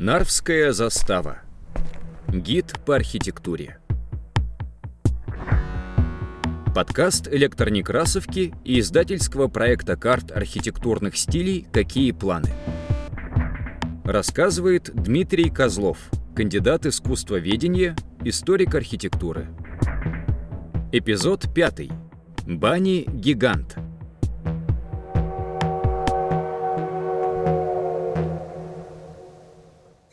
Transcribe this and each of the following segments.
Нарвская застава. Гид по архитектуре. Подкаст электронекрасовки и издательского проекта карт архитектурных стилей «Какие планы?». Рассказывает Дмитрий Козлов, кандидат искусствоведения, историк архитектуры. Эпизод пятый. Бани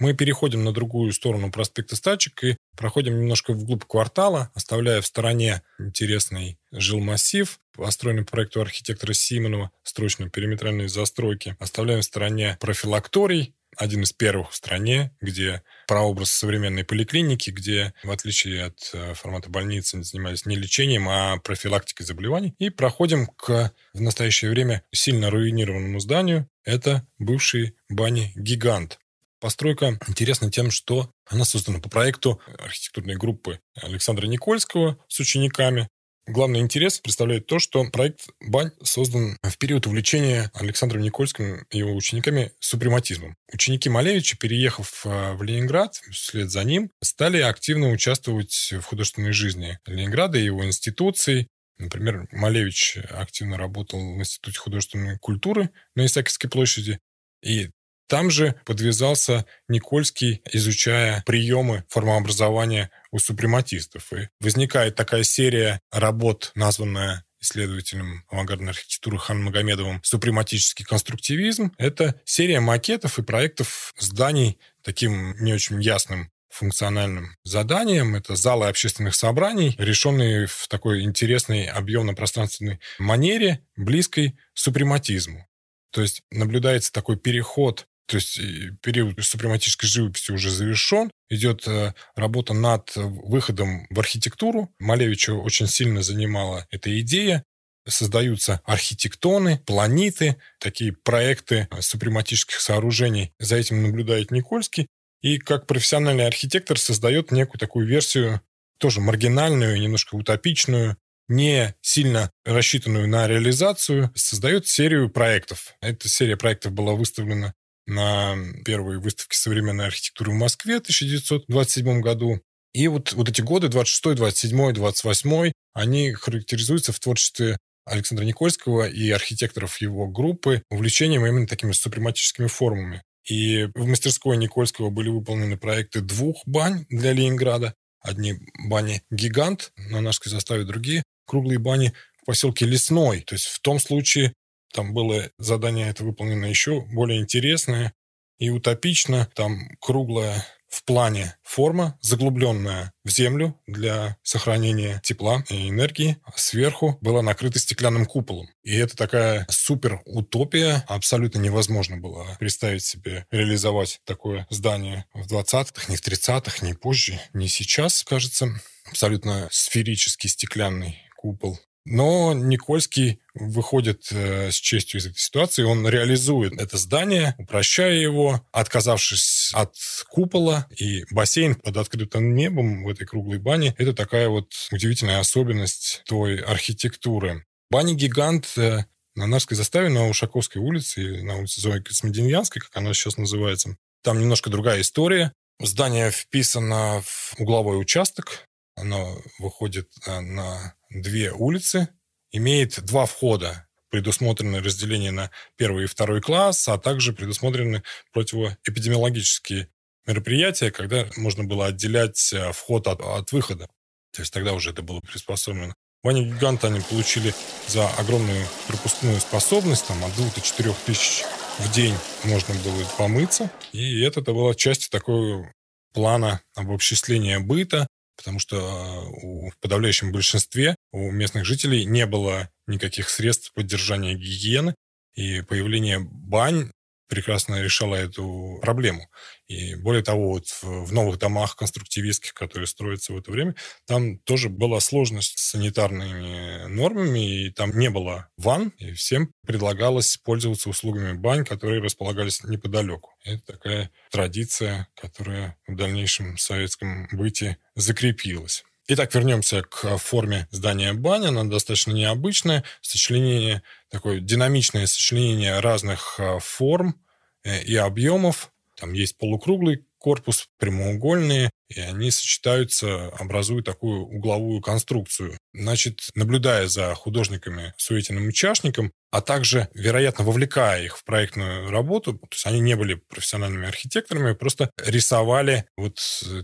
Мы переходим на другую сторону проспекта Стачек и проходим немножко вглубь квартала, оставляя в стороне интересный жилмассив, построенный по проекту архитектора Симонова, строчно-периметральные застройки. Оставляем в стороне профилакторий, один из первых в стране, где прообраз современной поликлиники, где, в отличие от э, формата больницы, занимались не лечением, а профилактикой заболеваний. И проходим к в настоящее время сильно руинированному зданию. Это бывший бани «Гигант». Постройка интересна тем, что она создана по проекту архитектурной группы Александра Никольского с учениками. Главный интерес представляет то, что проект «Бань» создан в период увлечения Александром Никольским и его учениками супрематизмом. Ученики Малевича, переехав э, в Ленинград, вслед за ним, стали активно участвовать в художественной жизни Ленинграда и его институций. Например, Малевич активно работал в Институте художественной культуры на Исаакиевской площади. И там же подвязался Никольский, изучая приемы формообразования у супрематистов. И возникает такая серия работ, названная исследователем авангардной архитектуры Хан Магомедовым «Супрематический конструктивизм». Это серия макетов и проектов зданий таким не очень ясным функциональным заданием. Это залы общественных собраний, решенные в такой интересной объемно-пространственной манере, близкой супрематизму. То есть наблюдается такой переход то есть период супрематической живописи уже завершен. Идет э, работа над выходом в архитектуру. Малевича очень сильно занимала эта идея. Создаются архитектоны, планиты, такие проекты супрематических сооружений. За этим наблюдает Никольский. И как профессиональный архитектор создает некую такую версию, тоже маргинальную, немножко утопичную, не сильно рассчитанную на реализацию, создает серию проектов. Эта серия проектов была выставлена на первой выставке современной архитектуры в Москве в 1927 году. И вот, вот эти годы, 26, 27, 28, они характеризуются в творчестве Александра Никольского и архитекторов его группы увлечением именно такими супрематическими формами. И в мастерской Никольского были выполнены проекты двух бань для Ленинграда. Одни бани «Гигант» на нашей заставе, другие круглые бани в поселке Лесной. То есть в том случае там было задание это выполнено еще более интересное и утопично. Там круглая в плане форма, заглубленная в землю для сохранения тепла и энергии. Сверху была накрыта стеклянным куполом. И это такая супер утопия. Абсолютно невозможно было представить себе реализовать такое здание в 20-х, не в 30-х, не позже, не сейчас, кажется. Абсолютно сферический стеклянный купол но Никольский выходит э, с честью из этой ситуации, он реализует это здание, упрощая его, отказавшись от купола, и бассейн под открытым небом в этой круглой бане – это такая вот удивительная особенность той архитектуры. Баня-гигант э, на Нарской заставе на Ушаковской улице, на улице Зои Космодемьянской, как она сейчас называется, там немножко другая история. Здание вписано в угловой участок, оно выходит э, на две улицы, имеет два входа. Предусмотрено разделение на первый и второй класс, а также предусмотрены противоэпидемиологические мероприятия, когда можно было отделять э, вход от, от выхода. То есть тогда уже это было приспособлено. Ваня Гиганта они получили за огромную пропускную способность, там от 2 до 4 тысяч в день можно было помыться. И это, это была часть такого плана обобществления быта, потому что а, в подавляющем большинстве у местных жителей не было никаких средств поддержания гигиены, и появление бань прекрасно решала эту проблему. И более того, вот в новых домах конструктивистских, которые строятся в это время, там тоже была сложность с санитарными нормами, и там не было ванн, и всем предлагалось пользоваться услугами бань, которые располагались неподалеку. Это такая традиция, которая в дальнейшем советском быте закрепилась. Итак, вернемся к форме здания бани. Она достаточно необычная. Сочленение, такое динамичное сочленение разных а, форм э, и объемов. Там есть полукруглый корпус, прямоугольные, и они сочетаются, образуя такую угловую конструкцию. Значит, наблюдая за художниками Суетиным и Чашником, а также, вероятно, вовлекая их в проектную работу, то есть они не были профессиональными архитекторами, просто рисовали вот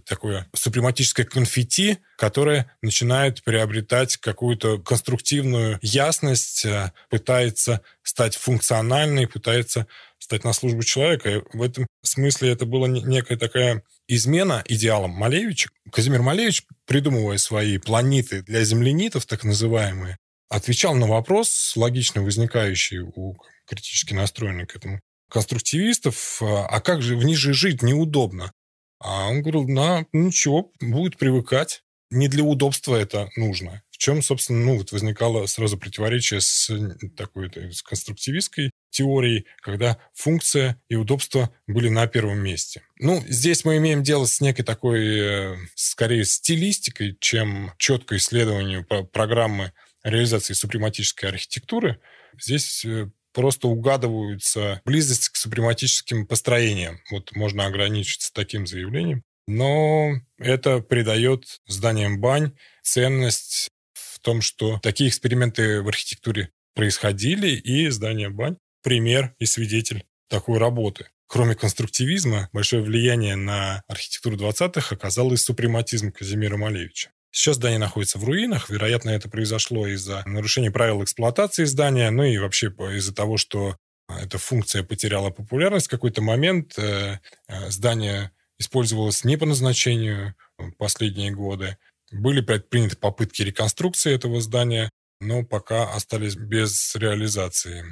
такое супрематическое конфетти, которое начинает приобретать какую-то конструктивную ясность, э, пытается стать функциональной, пытается стать на службу человека. И в этом смысле это была некая такая измена идеалам Малевича. Казимир Малевич, придумывая свои планеты для землянитов, так называемые, отвечал на вопрос, логично возникающий у критически настроенных к этому конструктивистов, а как же в них же жить неудобно? А он говорил, на, ничего, будет привыкать. Не для удобства это нужно. В чем, собственно, ну, вот возникало сразу противоречие с такой с конструктивистской теорией, когда функция и удобство были на первом месте. Ну, здесь мы имеем дело с некой такой, э, скорее, стилистикой, чем четкое исследованию программы реализации супрематической архитектуры. Здесь э, просто угадываются близость к супрематическим построениям. Вот можно ограничиться таким заявлением. Но это придает зданиям бань ценность в том, что такие эксперименты в архитектуре происходили, и здание бань пример и свидетель такой работы. Кроме конструктивизма, большое влияние на архитектуру 20-х оказал и супрематизм Казимира Малевича. Сейчас здание находится в руинах. Вероятно, это произошло из-за нарушения правил эксплуатации здания, ну и вообще из-за того, что эта функция потеряла популярность в какой-то момент. Э, э, здание использовалось не по назначению последние годы. Были предприняты попытки реконструкции этого здания, но пока остались без реализации.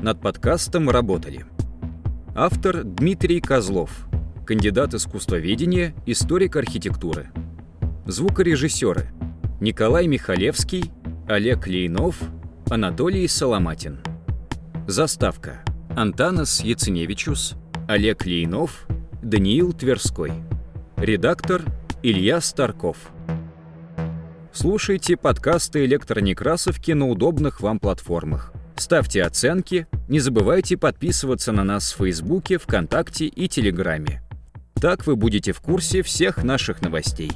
Над подкастом работали автор Дмитрий Козлов, кандидат искусствоведения, историк архитектуры, звукорежиссеры Николай Михалевский, Олег Лейнов, Анатолий Соломатин. Заставка Антанас Яценевичус, Олег Лейнов, Даниил Тверской. Редактор Илья Старков. Слушайте подкасты «Электронекрасовки» на удобных вам платформах. Ставьте оценки, не забывайте подписываться на нас в Фейсбуке, ВКонтакте и Телеграме. Так вы будете в курсе всех наших новостей.